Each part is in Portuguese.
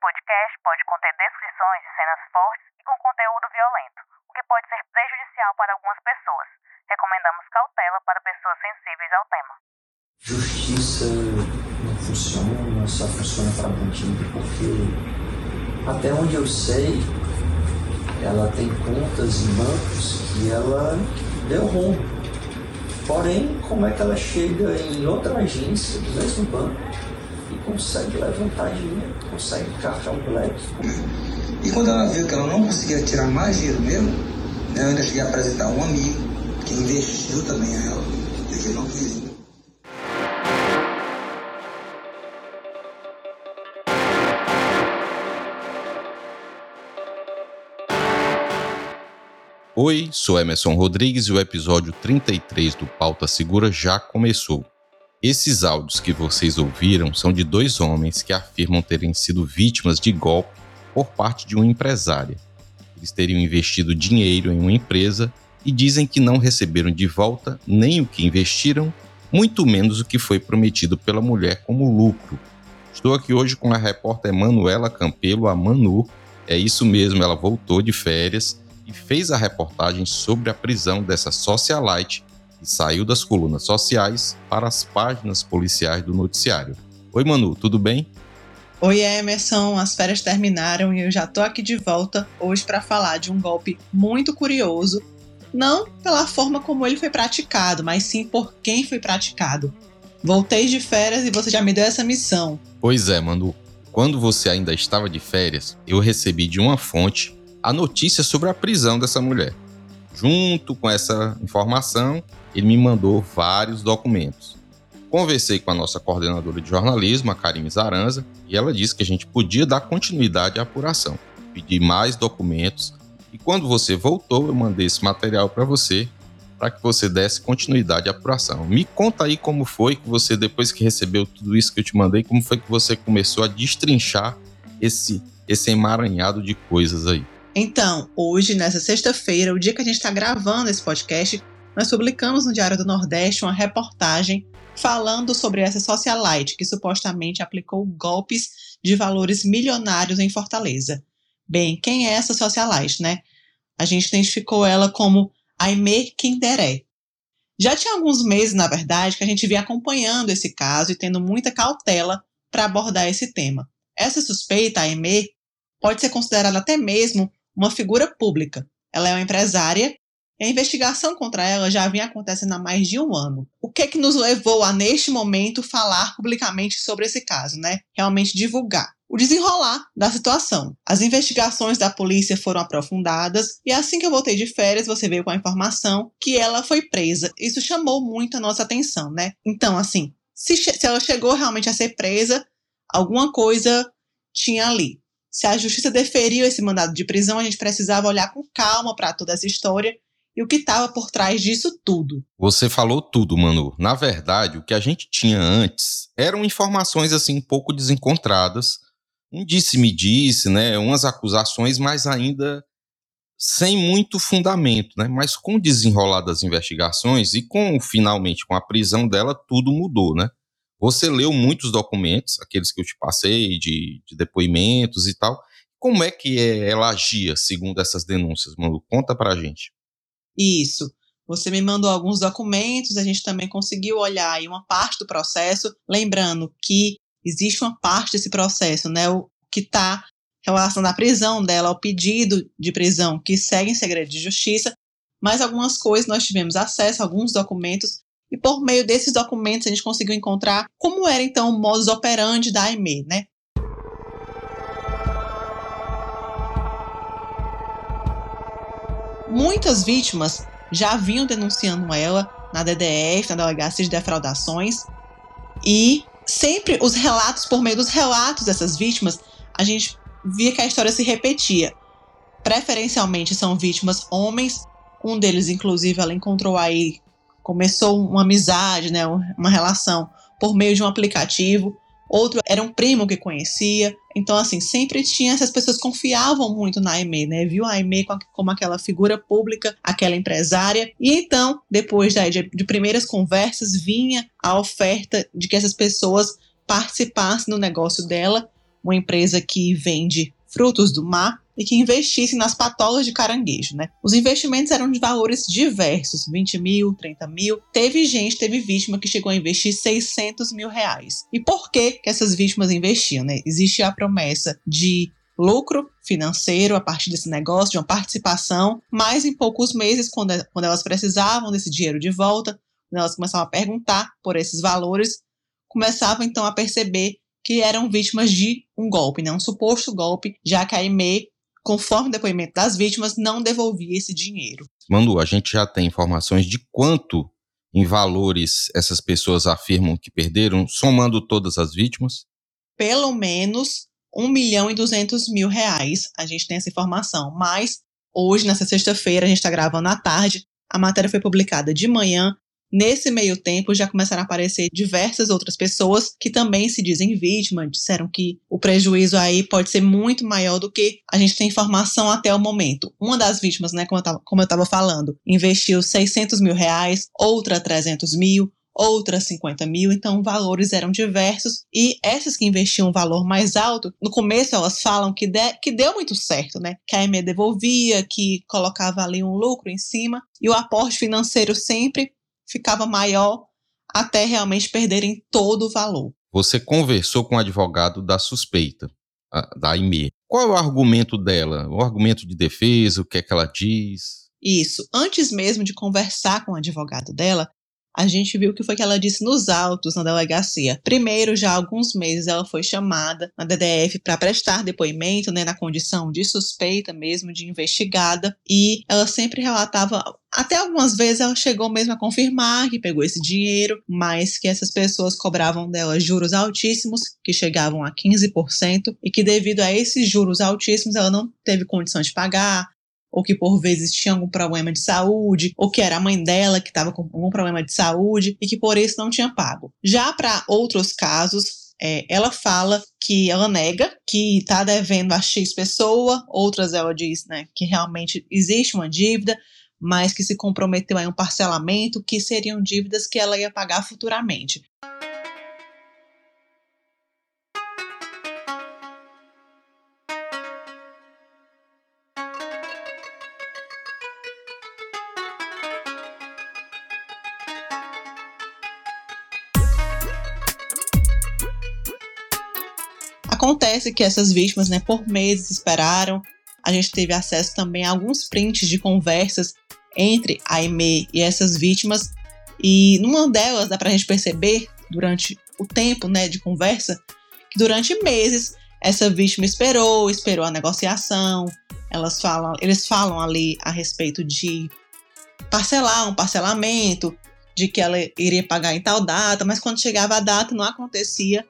podcast pode conter descrições de cenas fortes e com conteúdo violento, o que pode ser prejudicial para algumas pessoas. Recomendamos cautela para pessoas sensíveis ao tema. Justiça não funciona, só funciona para bandido, porque até onde eu sei, ela tem contas em bancos que ela deu rombo. Porém, como é que ela chega em outra agência do mesmo banco consegue levantar dinheiro, consegue cartar um black? E quando ela viu que ela não conseguia tirar mais dinheiro mesmo, né, eu ainda cheguei a apresentar um amigo que investiu também a ela. Eu não fiz. Oi, sou Emerson Rodrigues e o episódio 33 do Pauta Segura já começou. Esses áudios que vocês ouviram são de dois homens que afirmam terem sido vítimas de golpe por parte de uma empresária. Eles teriam investido dinheiro em uma empresa e dizem que não receberam de volta nem o que investiram, muito menos o que foi prometido pela mulher como lucro. Estou aqui hoje com a repórter Manuela Campelo, a Manu. É isso mesmo, ela voltou de férias e fez a reportagem sobre a prisão dessa socialite e saiu das colunas sociais para as páginas policiais do noticiário. Oi, Manu, tudo bem? Oi, Emerson. As férias terminaram e eu já tô aqui de volta hoje para falar de um golpe muito curioso, não pela forma como ele foi praticado, mas sim por quem foi praticado. Voltei de férias e você já me deu essa missão. Pois é, Manu. Quando você ainda estava de férias, eu recebi de uma fonte a notícia sobre a prisão dessa mulher. Junto com essa informação, ele me mandou vários documentos. Conversei com a nossa coordenadora de jornalismo, a Karime Zaranza, e ela disse que a gente podia dar continuidade à apuração. Pedi mais documentos e quando você voltou, eu mandei esse material para você para que você desse continuidade à apuração. Me conta aí como foi que você, depois que recebeu tudo isso que eu te mandei, como foi que você começou a destrinchar esse, esse emaranhado de coisas aí. Então, hoje, nessa sexta-feira, o dia que a gente está gravando esse podcast, nós publicamos no Diário do Nordeste uma reportagem falando sobre essa socialite que supostamente aplicou golpes de valores milionários em Fortaleza. Bem, quem é essa socialite, né? A gente identificou ela como Aimee Kinderé. Já tinha alguns meses, na verdade, que a gente vinha acompanhando esse caso e tendo muita cautela para abordar esse tema. Essa suspeita, Aimee, pode ser considerada até mesmo uma figura pública. Ela é uma empresária a investigação contra ela já vinha acontecendo há mais de um ano. O que é que nos levou a, neste momento, falar publicamente sobre esse caso, né? Realmente divulgar. O desenrolar da situação. As investigações da polícia foram aprofundadas e assim que eu voltei de férias, você veio com a informação que ela foi presa. Isso chamou muito a nossa atenção, né? Então, assim, se, se ela chegou realmente a ser presa, alguma coisa tinha ali se a justiça deferiu esse mandado de prisão, a gente precisava olhar com calma para toda essa história e o que estava por trás disso tudo. Você falou tudo, Manu. Na verdade, o que a gente tinha antes eram informações assim um pouco desencontradas, um disse-me-disse, né, umas acusações, mas ainda sem muito fundamento, né? Mas com o desenrolar das investigações e com finalmente com a prisão dela, tudo mudou, né? Você leu muitos documentos, aqueles que eu te passei, de, de depoimentos e tal. Como é que é, ela agia segundo essas denúncias, Manu? Conta pra gente. Isso. Você me mandou alguns documentos, a gente também conseguiu olhar aí uma parte do processo, lembrando que existe uma parte desse processo, né, o que está relacionado à prisão dela, ao pedido de prisão que segue em segredo de justiça, mas algumas coisas nós tivemos acesso, alguns documentos e por meio desses documentos a gente conseguiu encontrar como era então o modus operandi da AIME, né? Muitas vítimas já vinham denunciando ela na DDF, na Delegacia de Defraudações, e sempre os relatos, por meio dos relatos dessas vítimas, a gente via que a história se repetia. Preferencialmente são vítimas homens, um deles, inclusive, ela encontrou aí começou uma amizade, né, uma relação por meio de um aplicativo. Outro era um primo que conhecia. Então, assim, sempre tinha essas pessoas confiavam muito na Aimee, né? Viu a Aimee como aquela figura pública, aquela empresária. E então, depois de, de primeiras conversas, vinha a oferta de que essas pessoas participassem no negócio dela uma empresa que vende frutos do mar e que investisse nas patolas de caranguejo, né? Os investimentos eram de valores diversos, 20 mil, 30 mil. Teve gente, teve vítima que chegou a investir 600 mil reais. E por que, que essas vítimas investiam, né? Existia a promessa de lucro financeiro a partir desse negócio, de uma participação, mas em poucos meses, quando, quando elas precisavam desse dinheiro de volta, quando elas começavam a perguntar por esses valores, começavam então a perceber que eram vítimas de um golpe, né? um suposto golpe, já que a IME, conforme o depoimento das vítimas, não devolvia esse dinheiro. Manu, a gente já tem informações de quanto em valores essas pessoas afirmam que perderam, somando todas as vítimas? Pelo menos 1 milhão e 200 mil reais, a gente tem essa informação. Mas hoje, nessa sexta-feira, a gente está gravando à tarde, a matéria foi publicada de manhã, Nesse meio tempo, já começaram a aparecer diversas outras pessoas que também se dizem vítimas, disseram que o prejuízo aí pode ser muito maior do que a gente tem informação até o momento. Uma das vítimas, né, como eu estava falando, investiu 600 mil reais, outra 300 mil, outra 50 mil, então valores eram diversos. E essas que investiam um valor mais alto, no começo elas falam que, de, que deu muito certo, né? Que a EME devolvia, que colocava ali um lucro em cima, e o aporte financeiro sempre ficava maior até realmente perderem todo o valor. Você conversou com o advogado da suspeita, da IME. Qual é o argumento dela? O argumento de defesa? O que é que ela diz? Isso. Antes mesmo de conversar com o advogado dela, a gente viu o que foi que ela disse nos autos na delegacia. Primeiro, já há alguns meses, ela foi chamada na DDF para prestar depoimento, né, na condição de suspeita mesmo, de investigada, e ela sempre relatava até algumas vezes ela chegou mesmo a confirmar que pegou esse dinheiro, mas que essas pessoas cobravam dela juros altíssimos, que chegavam a 15%, e que devido a esses juros altíssimos ela não teve condição de pagar, ou que por vezes tinha algum problema de saúde, ou que era a mãe dela que estava com algum problema de saúde e que por isso não tinha pago. Já para outros casos, é, ela fala que ela nega que está devendo a X pessoa, outras ela diz né, que realmente existe uma dívida, mas que se comprometeu a um parcelamento, que seriam dívidas que ela ia pagar futuramente. Acontece que essas vítimas, né, por meses esperaram. A gente teve acesso também a alguns prints de conversas entre a Aimee e essas vítimas. E numa delas dá pra gente perceber, durante o tempo né, de conversa, que durante meses essa vítima esperou, esperou a negociação. Elas falam, eles falam ali a respeito de parcelar um parcelamento, de que ela iria pagar em tal data, mas quando chegava a data não acontecia.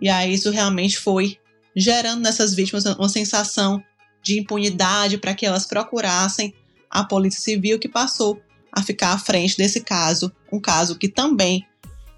E aí isso realmente foi gerando nessas vítimas uma sensação de impunidade para que elas procurassem a Polícia Civil, que passou a ficar à frente desse caso, um caso que também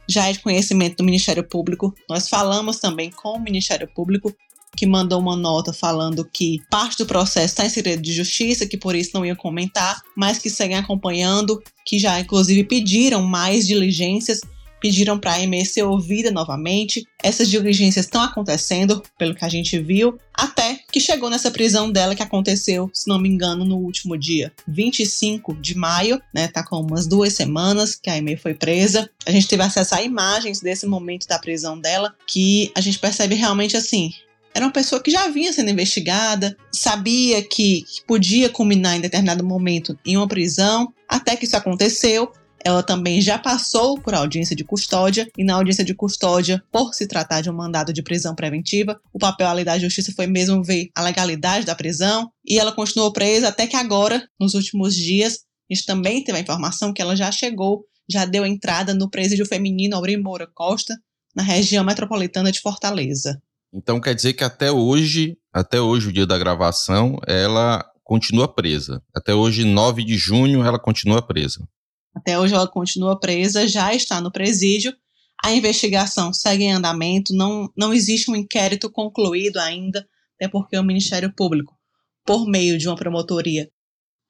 já é de conhecimento do Ministério Público. Nós falamos também com o Ministério Público, que mandou uma nota falando que parte do processo está em segredo de justiça, que por isso não ia comentar, mas que seguem acompanhando, que já inclusive pediram mais diligências pediram para a EME ser ouvida novamente. Essas diligências estão acontecendo, pelo que a gente viu, até que chegou nessa prisão dela que aconteceu, se não me engano, no último dia 25 de maio, né? Tá com umas duas semanas que a EME foi presa. A gente teve acesso a imagens desse momento da prisão dela, que a gente percebe realmente assim, era uma pessoa que já vinha sendo investigada, sabia que, podia culminar em determinado momento em uma prisão, até que isso aconteceu. Ela também já passou por audiência de custódia, e na audiência de custódia, por se tratar de um mandado de prisão preventiva, o papel ali da justiça foi mesmo ver a legalidade da prisão, e ela continuou presa até que agora, nos últimos dias, a gente também teve a informação que ela já chegou, já deu entrada no presídio feminino Aurimoura Costa, na região metropolitana de Fortaleza. Então quer dizer que até hoje, até hoje, o dia da gravação, ela continua presa. Até hoje, 9 de junho, ela continua presa. Até hoje ela continua presa, já está no presídio. A investigação segue em andamento, não, não existe um inquérito concluído ainda, até porque o Ministério Público, por meio de uma promotoria,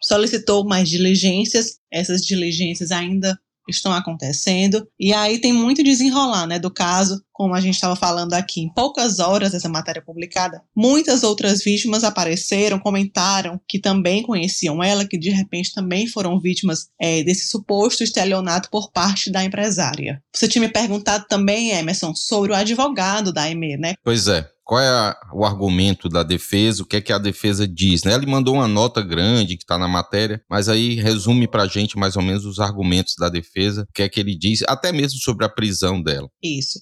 solicitou mais diligências. Essas diligências ainda estão acontecendo. E aí tem muito desenrolar, né, do caso, como a gente estava falando aqui. Em poucas horas dessa matéria publicada, muitas outras vítimas apareceram, comentaram que também conheciam ela, que de repente também foram vítimas é, desse suposto estelionato por parte da empresária. Você tinha me perguntado também, Emerson, sobre o advogado da Aimee, né? Pois é qual é a, o argumento da defesa, o que é que a defesa diz. Né? Ele mandou uma nota grande que está na matéria, mas aí resume para a gente mais ou menos os argumentos da defesa, o que é que ele diz, até mesmo sobre a prisão dela. Isso.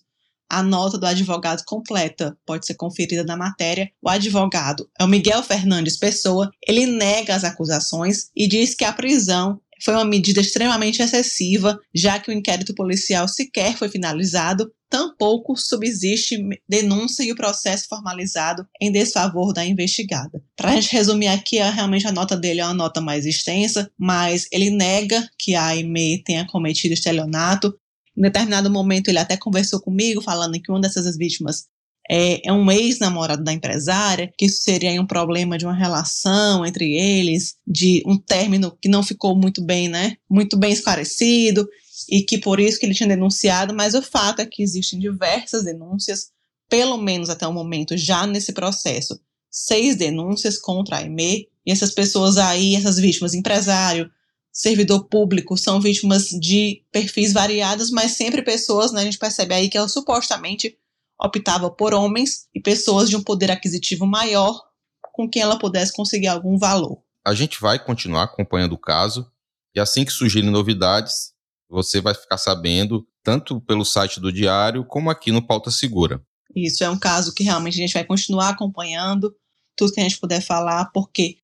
A nota do advogado completa pode ser conferida na matéria. O advogado é o Miguel Fernandes Pessoa. Ele nega as acusações e diz que a prisão foi uma medida extremamente excessiva, já que o inquérito policial sequer foi finalizado, tampouco subsiste denúncia e o processo formalizado em desfavor da investigada. Para a gente resumir aqui, realmente a nota dele é uma nota mais extensa, mas ele nega que a Aimee tenha cometido estelionato. Em determinado momento, ele até conversou comigo, falando que uma dessas vítimas é, é um ex-namorado da empresária, que isso seria um problema de uma relação entre eles, de um término que não ficou muito bem, né? Muito bem esclarecido, e que por isso que ele tinha denunciado, mas o fato é que existem diversas denúncias, pelo menos até o momento, já nesse processo, seis denúncias contra a EME, e essas pessoas aí, essas vítimas, empresário, servidor público, são vítimas de perfis variados, mas sempre pessoas, né, a gente percebe aí que elas supostamente optava por homens e pessoas de um poder aquisitivo maior com quem ela pudesse conseguir algum valor. A gente vai continuar acompanhando o caso e assim que surgirem novidades, você vai ficar sabendo tanto pelo site do Diário como aqui no Pauta Segura. Isso é um caso que realmente a gente vai continuar acompanhando tudo que a gente puder falar, porque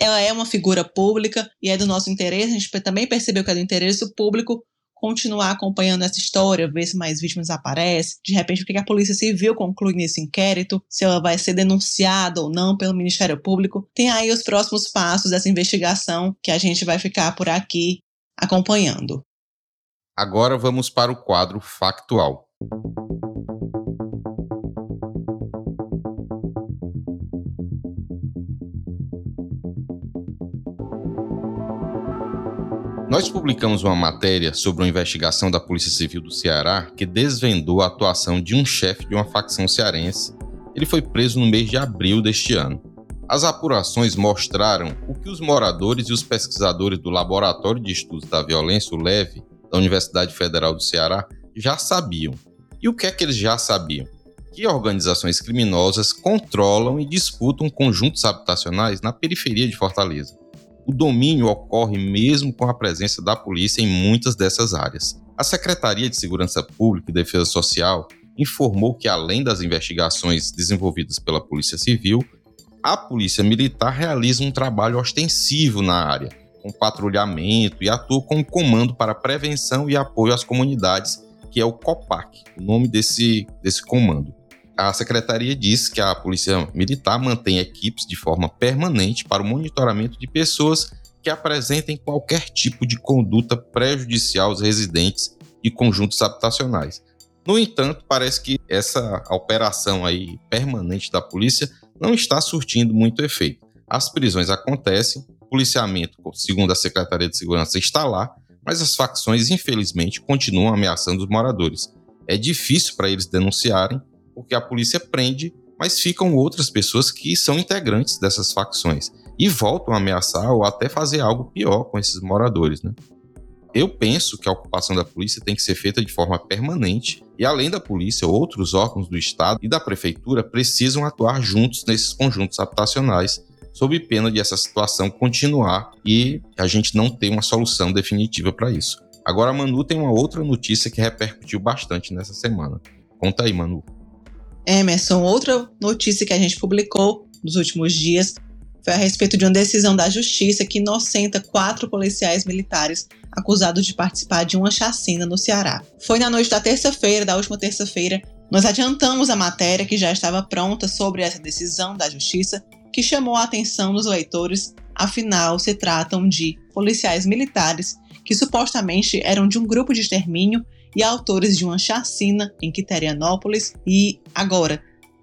ela é uma figura pública e é do nosso interesse. A gente também percebeu que é do interesse público continuar acompanhando essa história, ver se mais vítimas aparecem, de repente o que a Polícia Civil conclui nesse inquérito, se ela vai ser denunciada ou não pelo Ministério Público. Tem aí os próximos passos dessa investigação que a gente vai ficar por aqui acompanhando. Agora vamos para o quadro factual. Nós publicamos uma matéria sobre uma investigação da Polícia Civil do Ceará que desvendou a atuação de um chefe de uma facção cearense. Ele foi preso no mês de abril deste ano. As apurações mostraram o que os moradores e os pesquisadores do Laboratório de Estudos da Violência, o LEVE, da Universidade Federal do Ceará, já sabiam. E o que é que eles já sabiam? Que organizações criminosas controlam e disputam conjuntos habitacionais na periferia de Fortaleza o domínio ocorre mesmo com a presença da polícia em muitas dessas áreas. A Secretaria de Segurança Pública e Defesa Social informou que, além das investigações desenvolvidas pela Polícia Civil, a Polícia Militar realiza um trabalho ostensivo na área, com patrulhamento e atua como comando para prevenção e apoio às comunidades, que é o COPAC, o nome desse, desse comando a secretaria diz que a Polícia Militar mantém equipes de forma permanente para o monitoramento de pessoas que apresentem qualquer tipo de conduta prejudicial aos residentes e conjuntos habitacionais. No entanto, parece que essa operação aí permanente da polícia não está surtindo muito efeito. As prisões acontecem, o policiamento, segundo a Secretaria de Segurança, está lá, mas as facções, infelizmente, continuam ameaçando os moradores. É difícil para eles denunciarem porque a polícia prende, mas ficam outras pessoas que são integrantes dessas facções e voltam a ameaçar ou até fazer algo pior com esses moradores, né? Eu penso que a ocupação da polícia tem que ser feita de forma permanente e, além da polícia, outros órgãos do Estado e da Prefeitura precisam atuar juntos nesses conjuntos habitacionais, sob pena de essa situação continuar e a gente não ter uma solução definitiva para isso. Agora, a Manu tem uma outra notícia que repercutiu bastante nessa semana. Conta aí, Manu. Emerson, outra notícia que a gente publicou nos últimos dias foi a respeito de uma decisão da justiça que inocenta quatro policiais militares acusados de participar de uma chacina no Ceará. Foi na noite da terça-feira, da última terça-feira, nós adiantamos a matéria que já estava pronta sobre essa decisão da justiça, que chamou a atenção dos leitores, afinal se tratam de policiais militares que supostamente eram de um grupo de extermínio e autores de uma chacina em Quiterianópolis e agora,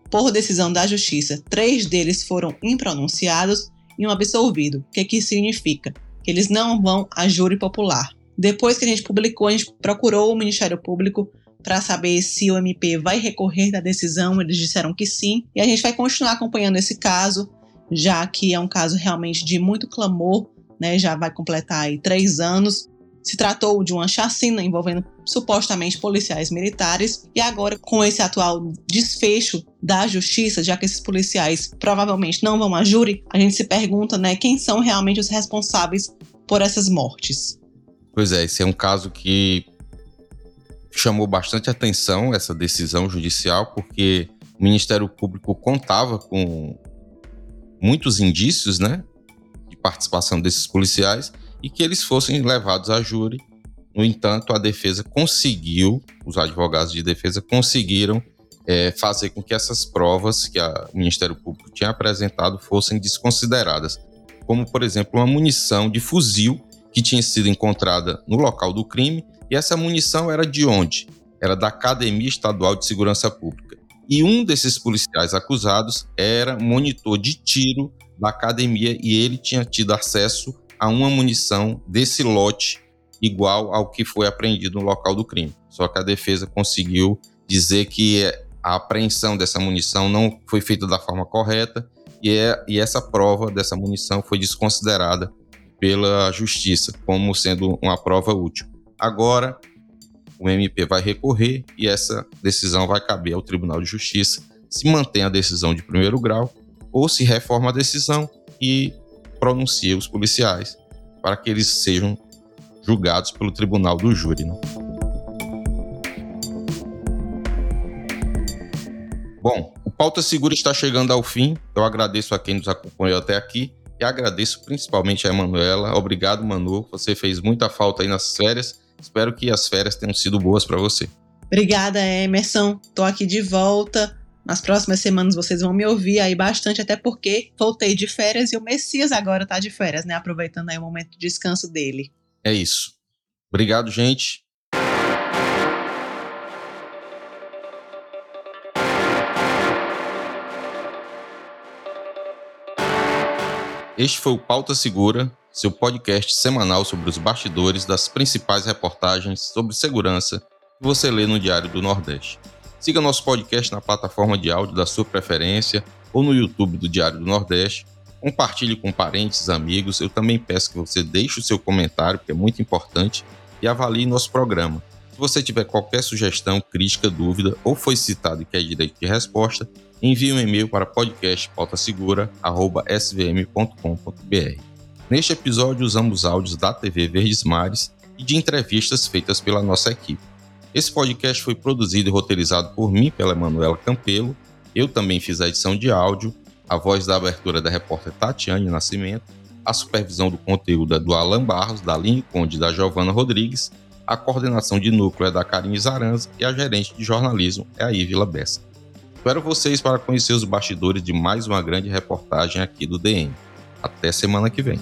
por decisão da justiça, três deles foram impronunciados e um absolvido. O que, que significa? Que eles não vão a júri popular. Depois que a gente publicou, a gente procurou o Ministério Público para saber se o MP vai recorrer da decisão. Eles disseram que sim. E a gente vai continuar acompanhando esse caso, já que é um caso realmente de muito clamor, né? Já vai completar aí três anos. Se tratou de uma chacina envolvendo supostamente policiais militares, e agora, com esse atual desfecho da justiça, já que esses policiais provavelmente não vão a júri, a gente se pergunta né, quem são realmente os responsáveis por essas mortes. Pois é, esse é um caso que chamou bastante atenção, essa decisão judicial, porque o Ministério Público contava com muitos indícios né, de participação desses policiais e que eles fossem levados a júri. No entanto, a defesa conseguiu, os advogados de defesa conseguiram é, fazer com que essas provas que a, o Ministério Público tinha apresentado fossem desconsideradas, como, por exemplo, uma munição de fuzil que tinha sido encontrada no local do crime, e essa munição era de onde? Era da Academia Estadual de Segurança Pública. E um desses policiais acusados era monitor de tiro da academia e ele tinha tido acesso a uma munição desse lote igual ao que foi apreendido no local do crime. Só que a defesa conseguiu dizer que a apreensão dessa munição não foi feita da forma correta e, é, e essa prova dessa munição foi desconsiderada pela justiça como sendo uma prova útil. Agora, o MP vai recorrer e essa decisão vai caber ao Tribunal de Justiça se mantém a decisão de primeiro grau ou se reforma a decisão e pronuncia os policiais para que eles sejam julgados pelo tribunal do júri. Né? Bom, o Pauta Segura está chegando ao fim. Eu agradeço a quem nos acompanhou até aqui e agradeço principalmente a Emanuela. Obrigado, Manu. Você fez muita falta aí nas férias. Espero que as férias tenham sido boas para você. Obrigada, Emerson. Tô aqui de volta. Nas próximas semanas vocês vão me ouvir aí bastante, até porque voltei de férias e o Messias agora tá de férias, né? Aproveitando aí o momento de descanso dele. É isso. Obrigado, gente. Este foi o Pauta Segura, seu podcast semanal sobre os bastidores das principais reportagens sobre segurança que você lê no Diário do Nordeste. Siga nosso podcast na plataforma de áudio da sua preferência ou no YouTube do Diário do Nordeste. Compartilhe com parentes, amigos. Eu também peço que você deixe o seu comentário, que é muito importante, e avalie nosso programa. Se você tiver qualquer sugestão, crítica, dúvida ou foi citado e quer direito de resposta, envie um e-mail para podcastpautasegura.svm.com.br. Neste episódio, usamos áudios da TV Verdes Mares e de entrevistas feitas pela nossa equipe. Esse podcast foi produzido e roteirizado por mim, pela Emanuela Campelo. Eu também fiz a edição de áudio, a voz da abertura da repórter Tatiane Nascimento, a supervisão do conteúdo é do Alan Barros, da Aline Conde e da Giovana Rodrigues, a coordenação de núcleo é da Karine Zaranza e a gerente de jornalismo é a Ivila Bessa. Espero vocês para conhecer os bastidores de mais uma grande reportagem aqui do DM. Até semana que vem.